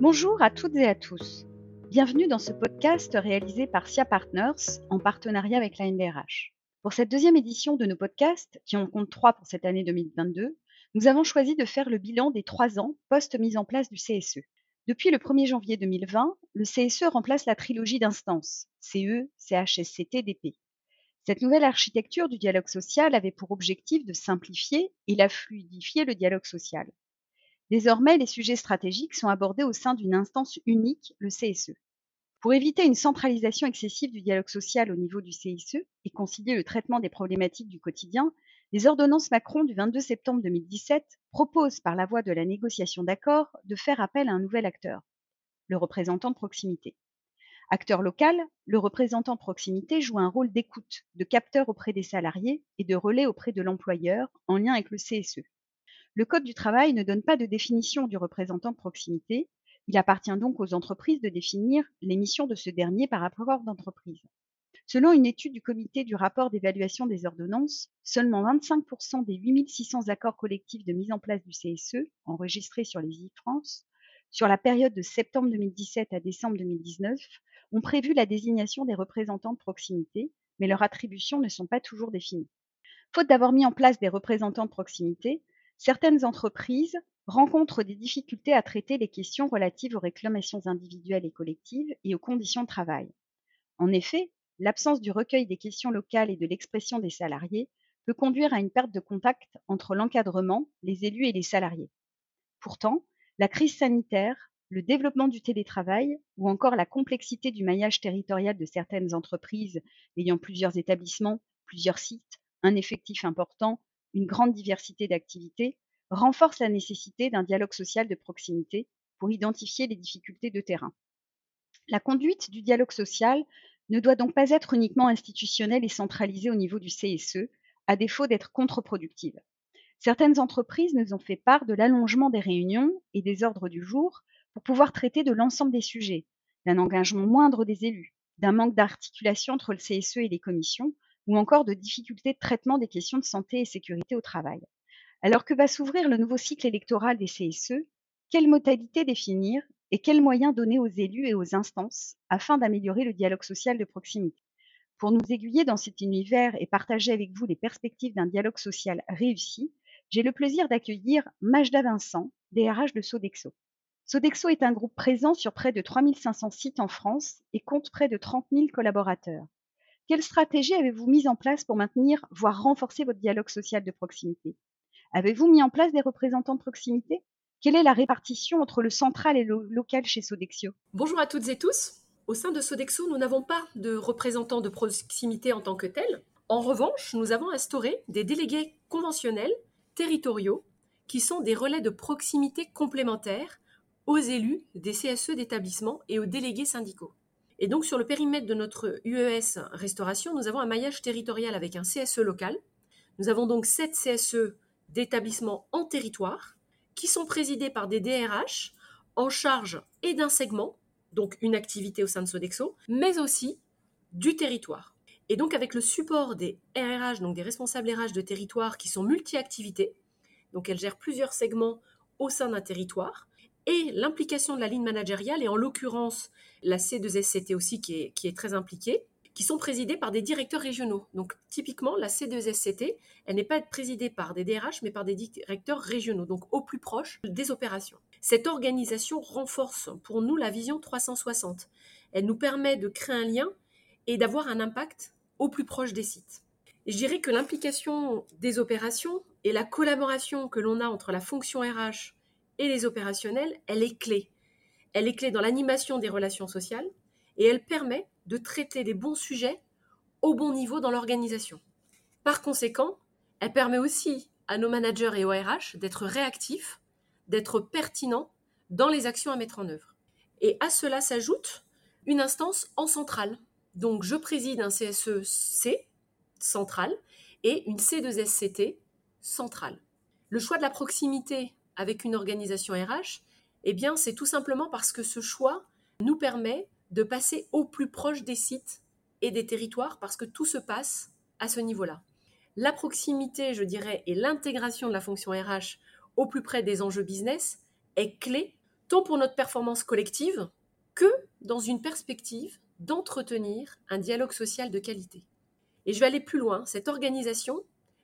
Bonjour à toutes et à tous. Bienvenue dans ce podcast réalisé par SIA Partners en partenariat avec la NDRH. Pour cette deuxième édition de nos podcasts, qui en compte trois pour cette année 2022, nous avons choisi de faire le bilan des trois ans post-mise en place du CSE. Depuis le 1er janvier 2020, le CSE remplace la trilogie d'instances CE, CHSCT, DP. Cette nouvelle architecture du dialogue social avait pour objectif de simplifier et la fluidifier le dialogue social. Désormais, les sujets stratégiques sont abordés au sein d'une instance unique, le CSE. Pour éviter une centralisation excessive du dialogue social au niveau du CSE et concilier le traitement des problématiques du quotidien, les ordonnances Macron du 22 septembre 2017 proposent par la voie de la négociation d'accord de faire appel à un nouvel acteur, le représentant de proximité. Acteur local, le représentant de proximité joue un rôle d'écoute, de capteur auprès des salariés et de relais auprès de l'employeur en lien avec le CSE. Le Code du travail ne donne pas de définition du représentant de proximité. Il appartient donc aux entreprises de définir les missions de ce dernier par rapport d'entreprise. Selon une étude du comité du rapport d'évaluation des ordonnances, seulement 25% des 8600 accords collectifs de mise en place du CSE, enregistrés sur les e-France, sur la période de septembre 2017 à décembre 2019, ont prévu la désignation des représentants de proximité, mais leurs attributions ne sont pas toujours définies. Faute d'avoir mis en place des représentants de proximité, certaines entreprises rencontrent des difficultés à traiter les questions relatives aux réclamations individuelles et collectives et aux conditions de travail. En effet, l'absence du recueil des questions locales et de l'expression des salariés peut conduire à une perte de contact entre l'encadrement, les élus et les salariés. Pourtant, la crise sanitaire, le développement du télétravail ou encore la complexité du maillage territorial de certaines entreprises ayant plusieurs établissements, plusieurs sites, un effectif important une grande diversité d'activités, renforce la nécessité d'un dialogue social de proximité pour identifier les difficultés de terrain. La conduite du dialogue social ne doit donc pas être uniquement institutionnelle et centralisée au niveau du CSE, à défaut d'être contre-productive. Certaines entreprises nous ont fait part de l'allongement des réunions et des ordres du jour pour pouvoir traiter de l'ensemble des sujets, d'un engagement moindre des élus, d'un manque d'articulation entre le CSE et les commissions, ou encore de difficultés de traitement des questions de santé et sécurité au travail. Alors que va s'ouvrir le nouveau cycle électoral des CSE, quelles modalités définir et quels moyens donner aux élus et aux instances afin d'améliorer le dialogue social de proximité? Pour nous aiguiller dans cet univers et partager avec vous les perspectives d'un dialogue social réussi, j'ai le plaisir d'accueillir Majda Vincent, DRH de Sodexo. Sodexo est un groupe présent sur près de 3500 sites en France et compte près de 30 000 collaborateurs. Quelle stratégie avez-vous mise en place pour maintenir, voire renforcer votre dialogue social de proximité? Avez-vous mis en place des représentants de proximité? Quelle est la répartition entre le central et le local chez Sodexio? Bonjour à toutes et tous. Au sein de Sodexo, nous n'avons pas de représentants de proximité en tant que tels. En revanche, nous avons instauré des délégués conventionnels, territoriaux, qui sont des relais de proximité complémentaires aux élus des CSE d'établissement et aux délégués syndicaux. Et donc, sur le périmètre de notre UES Restauration, nous avons un maillage territorial avec un CSE local. Nous avons donc sept CSE d'établissements en territoire qui sont présidés par des DRH en charge et d'un segment, donc une activité au sein de Sodexo, mais aussi du territoire. Et donc avec le support des RRH, donc des responsables RH de territoire qui sont multi-activités, donc elles gèrent plusieurs segments au sein d'un territoire, et l'implication de la ligne managériale, et en l'occurrence la C2SCT aussi qui est, qui est très impliquée, qui sont présidés par des directeurs régionaux. Donc typiquement, la C2SCT, elle n'est pas présidée par des DRH, mais par des directeurs régionaux, donc au plus proche des opérations. Cette organisation renforce pour nous la vision 360. Elle nous permet de créer un lien et d'avoir un impact au plus proche des sites. Et je dirais que l'implication des opérations et la collaboration que l'on a entre la fonction RH et les opérationnels, elle est clé. Elle est clé dans l'animation des relations sociales et elle permet de traiter les bons sujets au bon niveau dans l'organisation. Par conséquent, elle permet aussi à nos managers et aux RH d'être réactifs, d'être pertinents dans les actions à mettre en œuvre. Et à cela s'ajoute une instance en centrale. Donc je préside un CSE-C central et une C2SCT centrale. Le choix de la proximité avec une organisation RH Eh bien, c'est tout simplement parce que ce choix nous permet de passer au plus proche des sites et des territoires parce que tout se passe à ce niveau-là. La proximité, je dirais, et l'intégration de la fonction RH au plus près des enjeux business est clé tant pour notre performance collective que dans une perspective d'entretenir un dialogue social de qualité. Et je vais aller plus loin, cette organisation,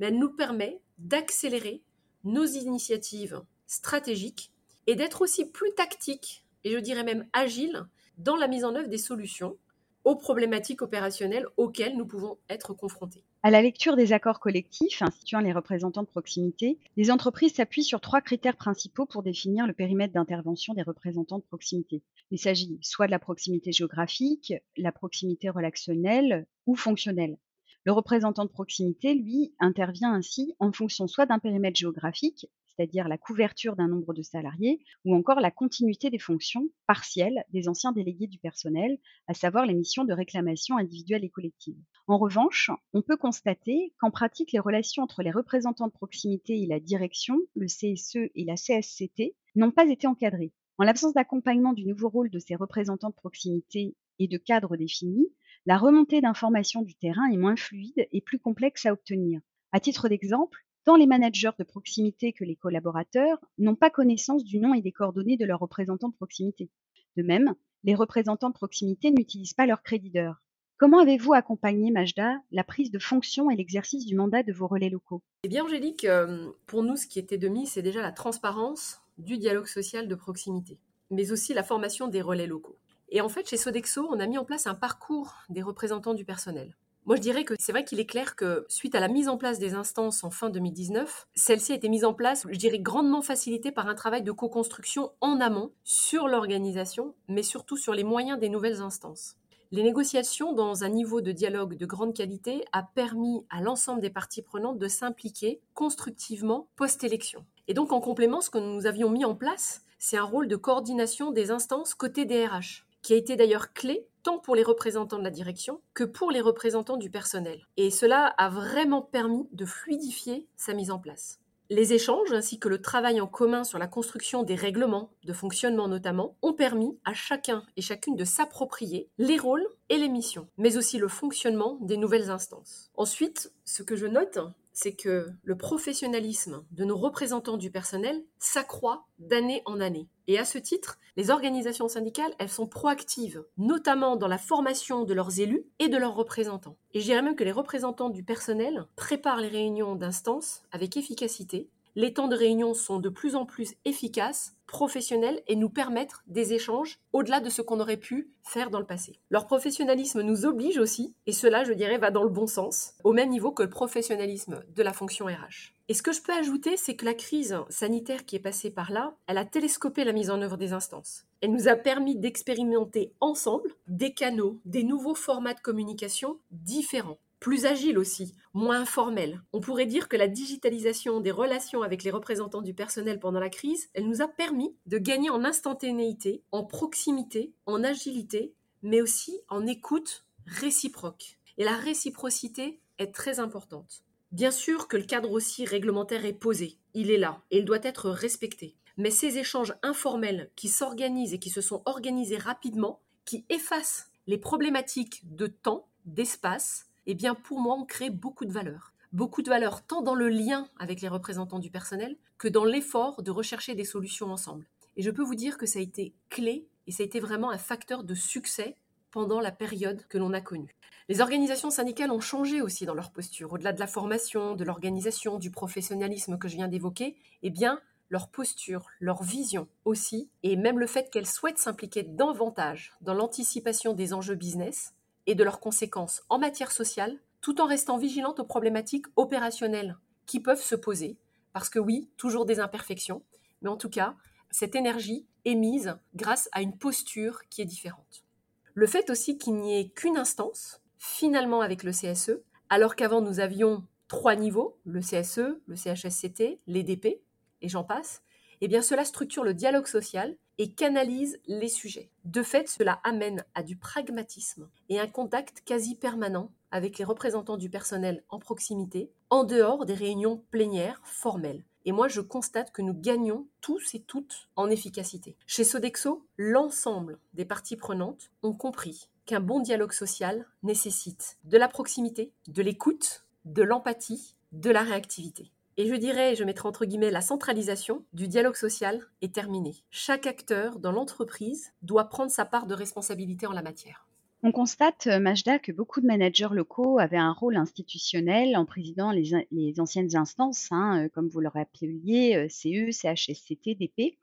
elle nous permet d'accélérer nos initiatives stratégiques et d'être aussi plus tactique et je dirais même agile dans la mise en œuvre des solutions aux problématiques opérationnelles auxquelles nous pouvons être confrontés. À la lecture des accords collectifs instituant les représentants de proximité, les entreprises s'appuient sur trois critères principaux pour définir le périmètre d'intervention des représentants de proximité. Il s'agit soit de la proximité géographique, la proximité relationnelle ou fonctionnelle. Le représentant de proximité, lui, intervient ainsi en fonction soit d'un périmètre géographique, c'est-à-dire la couverture d'un nombre de salariés, ou encore la continuité des fonctions partielles des anciens délégués du personnel, à savoir les missions de réclamation individuelle et collective. En revanche, on peut constater qu'en pratique, les relations entre les représentants de proximité et la direction, le CSE et la CSCT, n'ont pas été encadrées. En l'absence d'accompagnement du nouveau rôle de ces représentants de proximité et de cadres définis, la remontée d'informations du terrain est moins fluide et plus complexe à obtenir. À titre d'exemple, Tant les managers de proximité que les collaborateurs n'ont pas connaissance du nom et des coordonnées de leurs représentants de proximité. De même, les représentants de proximité n'utilisent pas leur créditeur. Comment avez-vous accompagné, Majda, la prise de fonction et l'exercice du mandat de vos relais locaux? Eh bien, Angélique, euh, pour nous, ce qui était de mise, c'est déjà la transparence du dialogue social de proximité, mais aussi la formation des relais locaux. Et en fait, chez Sodexo, on a mis en place un parcours des représentants du personnel. Moi, je dirais que c'est vrai qu'il est clair que suite à la mise en place des instances en fin 2019, celle-ci a été mise en place, je dirais, grandement facilitée par un travail de co-construction en amont sur l'organisation, mais surtout sur les moyens des nouvelles instances. Les négociations dans un niveau de dialogue de grande qualité a permis à l'ensemble des parties prenantes de s'impliquer constructivement post-élection. Et donc en complément, ce que nous avions mis en place, c'est un rôle de coordination des instances côté DRH, qui a été d'ailleurs clé tant pour les représentants de la direction que pour les représentants du personnel. Et cela a vraiment permis de fluidifier sa mise en place. Les échanges ainsi que le travail en commun sur la construction des règlements de fonctionnement notamment ont permis à chacun et chacune de s'approprier les rôles et les missions, mais aussi le fonctionnement des nouvelles instances. Ensuite, ce que je note, c'est que le professionnalisme de nos représentants du personnel s'accroît d'année en année. Et à ce titre, les organisations syndicales, elles sont proactives, notamment dans la formation de leurs élus et de leurs représentants. Et je dirais même que les représentants du personnel préparent les réunions d'instance avec efficacité. Les temps de réunion sont de plus en plus efficaces professionnels et nous permettre des échanges au-delà de ce qu'on aurait pu faire dans le passé. Leur professionnalisme nous oblige aussi, et cela, je dirais, va dans le bon sens, au même niveau que le professionnalisme de la fonction RH. Et ce que je peux ajouter, c'est que la crise sanitaire qui est passée par là, elle a télescopé la mise en œuvre des instances. Elle nous a permis d'expérimenter ensemble des canaux, des nouveaux formats de communication différents plus agile aussi, moins informel. On pourrait dire que la digitalisation des relations avec les représentants du personnel pendant la crise, elle nous a permis de gagner en instantanéité, en proximité, en agilité, mais aussi en écoute réciproque. Et la réciprocité est très importante. Bien sûr que le cadre aussi réglementaire est posé, il est là, et il doit être respecté. Mais ces échanges informels qui s'organisent et qui se sont organisés rapidement, qui effacent les problématiques de temps, d'espace, eh bien pour moi, on crée beaucoup de valeur. Beaucoup de valeur tant dans le lien avec les représentants du personnel que dans l'effort de rechercher des solutions ensemble. Et je peux vous dire que ça a été clé et ça a été vraiment un facteur de succès pendant la période que l'on a connue. Les organisations syndicales ont changé aussi dans leur posture. Au-delà de la formation, de l'organisation, du professionnalisme que je viens d'évoquer, eh bien, leur posture, leur vision aussi, et même le fait qu'elles souhaitent s'impliquer davantage dans l'anticipation des enjeux business, et de leurs conséquences en matière sociale, tout en restant vigilante aux problématiques opérationnelles qui peuvent se poser. Parce que oui, toujours des imperfections, mais en tout cas, cette énergie est mise grâce à une posture qui est différente. Le fait aussi qu'il n'y ait qu'une instance, finalement avec le CSE, alors qu'avant nous avions trois niveaux, le CSE, le CHSCT, l'EDP, et j'en passe, eh bien cela structure le dialogue social et canalise les sujets. De fait, cela amène à du pragmatisme et un contact quasi permanent avec les représentants du personnel en proximité, en dehors des réunions plénières formelles. Et moi, je constate que nous gagnons tous et toutes en efficacité. Chez Sodexo, l'ensemble des parties prenantes ont compris qu'un bon dialogue social nécessite de la proximité, de l'écoute, de l'empathie, de la réactivité. Et je dirais, je mettrai entre guillemets, la centralisation du dialogue social est terminée. Chaque acteur dans l'entreprise doit prendre sa part de responsabilité en la matière. On constate, euh, Majda, que beaucoup de managers locaux avaient un rôle institutionnel en présidant les, anciennes instances, hein, euh, comme vous le rappeliez, CE, CHSCT, DP.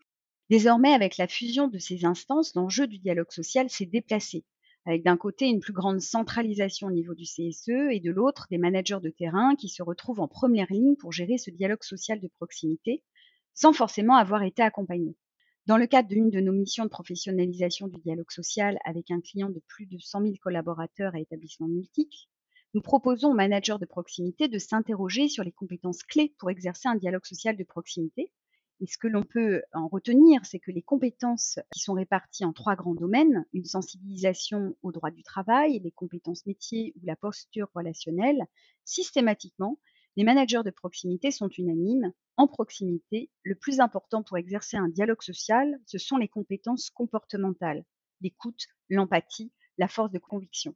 Désormais, avec la fusion de ces instances, l'enjeu du dialogue social s'est déplacé avec d'un côté une plus grande centralisation au niveau du CSE et de l'autre des managers de terrain qui se retrouvent en première ligne pour gérer ce dialogue social de proximité sans forcément avoir été accompagnés. Dans le cadre d'une de nos missions de professionnalisation du dialogue social avec un client de plus de 100 000 collaborateurs à établissements multiples, nous proposons aux managers de proximité de s'interroger sur les compétences clés pour exercer un dialogue social de proximité et ce que l'on peut en retenir, c'est que les compétences qui sont réparties en trois grands domaines, une sensibilisation au droit du travail, les compétences métiers ou la posture relationnelle, systématiquement, les managers de proximité sont unanimes. En proximité, le plus important pour exercer un dialogue social, ce sont les compétences comportementales, l'écoute, l'empathie, la force de conviction.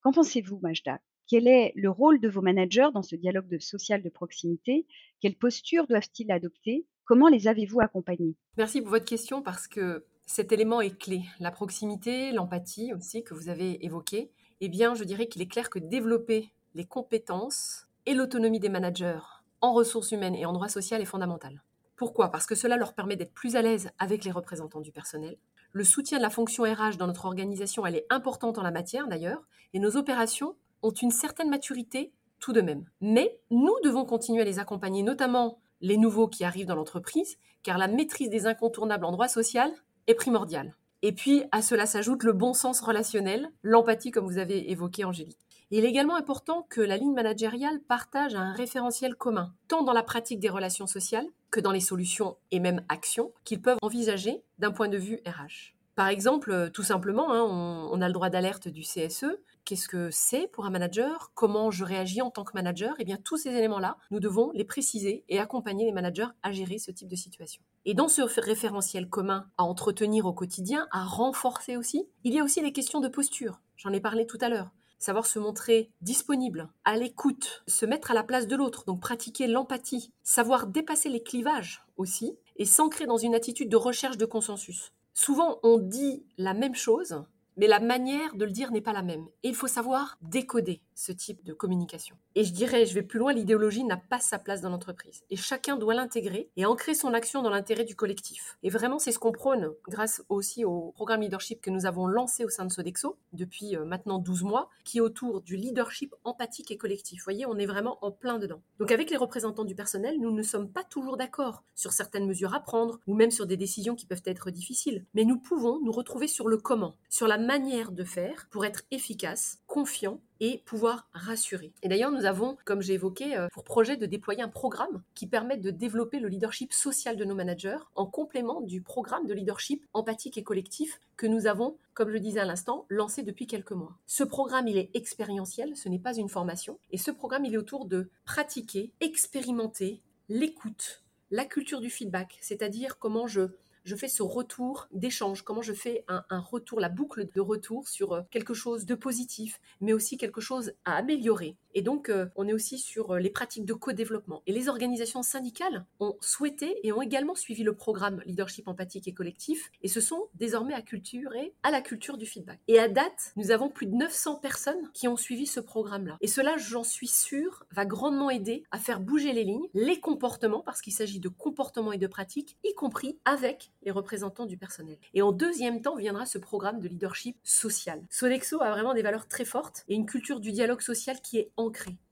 Qu'en pensez-vous, Majda? Quel est le rôle de vos managers dans ce dialogue social de proximité? Quelle posture doivent-ils adopter? Comment les avez-vous accompagnés? Merci pour votre question parce que cet élément est clé. La proximité, l'empathie aussi que vous avez évoqué. Eh bien, je dirais qu'il est clair que développer les compétences et l'autonomie des managers en ressources humaines et en droit social est fondamental. Pourquoi? Parce que cela leur permet d'être plus à l'aise avec les représentants du personnel. Le soutien de la fonction RH dans notre organisation, elle est importante en la matière d'ailleurs, et nos opérations ont une certaine maturité tout de même. Mais nous devons continuer à les accompagner, notamment les nouveaux qui arrivent dans l'entreprise, car la maîtrise des incontournables en droit social est primordiale. Et puis, à cela s'ajoute le bon sens relationnel, l'empathie, comme vous avez évoqué, Angélique. il est également important que la ligne managériale partage un référentiel commun, tant dans la pratique des relations sociales que dans les solutions et même actions qu'ils peuvent envisager d'un point de vue RH. Par exemple, euh, tout simplement, hein, on, a le droit d'alerte du CSE. Qu'est-ce que c'est pour un manager? Comment je réagis en tant que manager? Eh bien, tous ces éléments-là, nous devons les préciser et accompagner les managers à gérer ce type de situation. Et dans ce référentiel commun à entretenir au quotidien, à renforcer aussi, il y a aussi les questions de posture. J'en ai parlé tout à l'heure savoir se montrer disponible, à l'écoute, se mettre à la place de l'autre, donc pratiquer l'empathie, savoir dépasser les clivages aussi, et s'ancrer dans une attitude de recherche de consensus. Souvent, on dit la même chose, mais la manière de le dire n'est pas la même. Et il faut savoir décoder ce type de communication. Et je dirais, je vais plus loin, l'idéologie n'a pas sa place dans l'entreprise. Et chacun doit l'intégrer et ancrer son action dans l'intérêt du collectif. Et vraiment, c'est ce qu'on prône grâce aussi au programme leadership que nous avons lancé au sein de Sodexo depuis euh, maintenant 12 mois, qui est autour du leadership empathique et collectif. Vous voyez, on est vraiment en plein dedans. Donc avec les représentants du personnel, nous ne sommes pas toujours d'accord sur certaines mesures à prendre ou même sur des décisions qui peuvent être difficiles. Mais nous pouvons nous retrouver sur le comment, sur la manière de faire pour être efficace, confiant et pouvoir rassurer. Et d'ailleurs, nous avons, comme j'ai évoqué, euh, pour projet de déployer un programme qui permette de développer le leadership social de nos managers en complément du programme de leadership empathique et collectif que nous avons, comme je disais à l'instant, lancé depuis quelques mois. Ce programme, il est expérientiel, ce n'est pas une formation, et ce programme, il est autour de pratiquer, expérimenter l'écoute, la culture du feedback, c'est-à-dire comment je je fais ce retour d'échange, comment je fais un, retour, la boucle de retour sur euh, quelque chose de positif, mais aussi quelque chose à améliorer. Et donc, euh, on est aussi sur euh, les pratiques de co-développement. Et les organisations syndicales ont souhaité et ont également suivi le programme Leadership empathique et collectif, et se sont désormais acculturés à la culture du feedback. Et à date, nous avons plus de 900 personnes qui ont suivi ce programme-là. Et cela, j'en suis sûre, va grandement aider à faire bouger les lignes, les comportements, parce qu'il s'agit de comportements et de pratiques, y compris avec les représentants du personnel. Et en deuxième temps viendra ce programme de leadership social. Sodexo a vraiment des valeurs très fortes et une culture du dialogue social qui est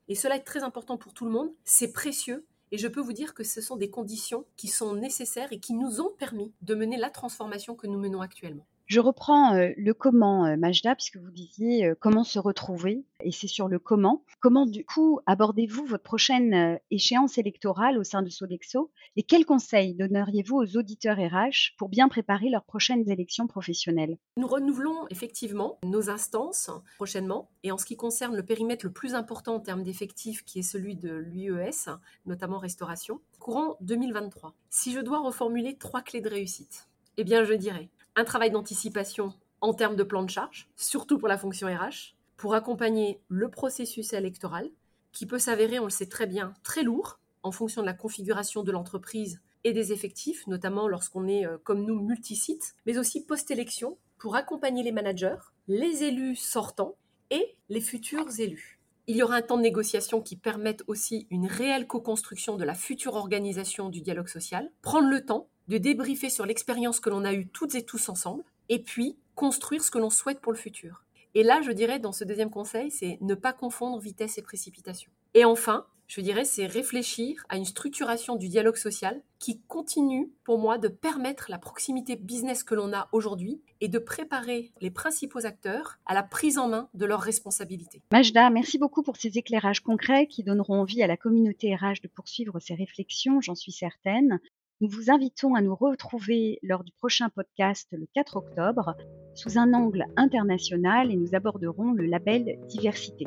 Et cela est très important pour tout le monde, c'est précieux et je peux vous dire que ce sont des conditions qui sont nécessaires et qui nous ont permis de mener la transformation que nous menons actuellement. Je reprends euh, le comment, euh, Majda, puisque vous disiez euh, comment se retrouver, et c'est sur le comment. Comment, du coup, abordez-vous votre prochaine échéance électorale au sein de Sodexo et quels conseils donneriez-vous aux auditeurs RH pour bien préparer leurs prochaines élections professionnelles? Nous renouvelons effectivement nos instances prochainement, et en ce qui concerne le périmètre le plus important en termes d'effectifs, qui est celui de l'UES, notamment restauration, courant 2023. Si je dois reformuler trois clés de réussite, eh bien, je dirais un travail d'anticipation en termes de plan de charge, surtout pour la fonction RH, pour accompagner le processus électoral, qui peut s'avérer, on le sait très bien, très lourd en fonction de la configuration de l'entreprise et des effectifs, notamment lorsqu'on est euh, comme nous multisite, mais aussi post-élection pour accompagner les managers, les élus sortants et les futurs élus. Il y aura un temps de négociation qui permette aussi une réelle co-construction de la future organisation du dialogue social, prendre le temps de débriefer sur l'expérience que l'on a eue toutes et tous ensemble, et puis construire ce que l'on souhaite pour le futur. Et là, je dirais, dans ce deuxième conseil, c'est ne pas confondre vitesse et précipitation. Et enfin, je dirais, c'est réfléchir à une structuration du dialogue social qui continue, pour moi, de permettre la proximité business que l'on a aujourd'hui et de préparer les principaux acteurs à la prise en main de leurs responsabilités. Majda, merci beaucoup pour ces éclairages concrets qui donneront envie à la communauté RH de poursuivre ces réflexions, j'en suis certaine. Nous vous invitons à nous retrouver lors du prochain podcast le 4 octobre sous un angle international et nous aborderons le label diversité.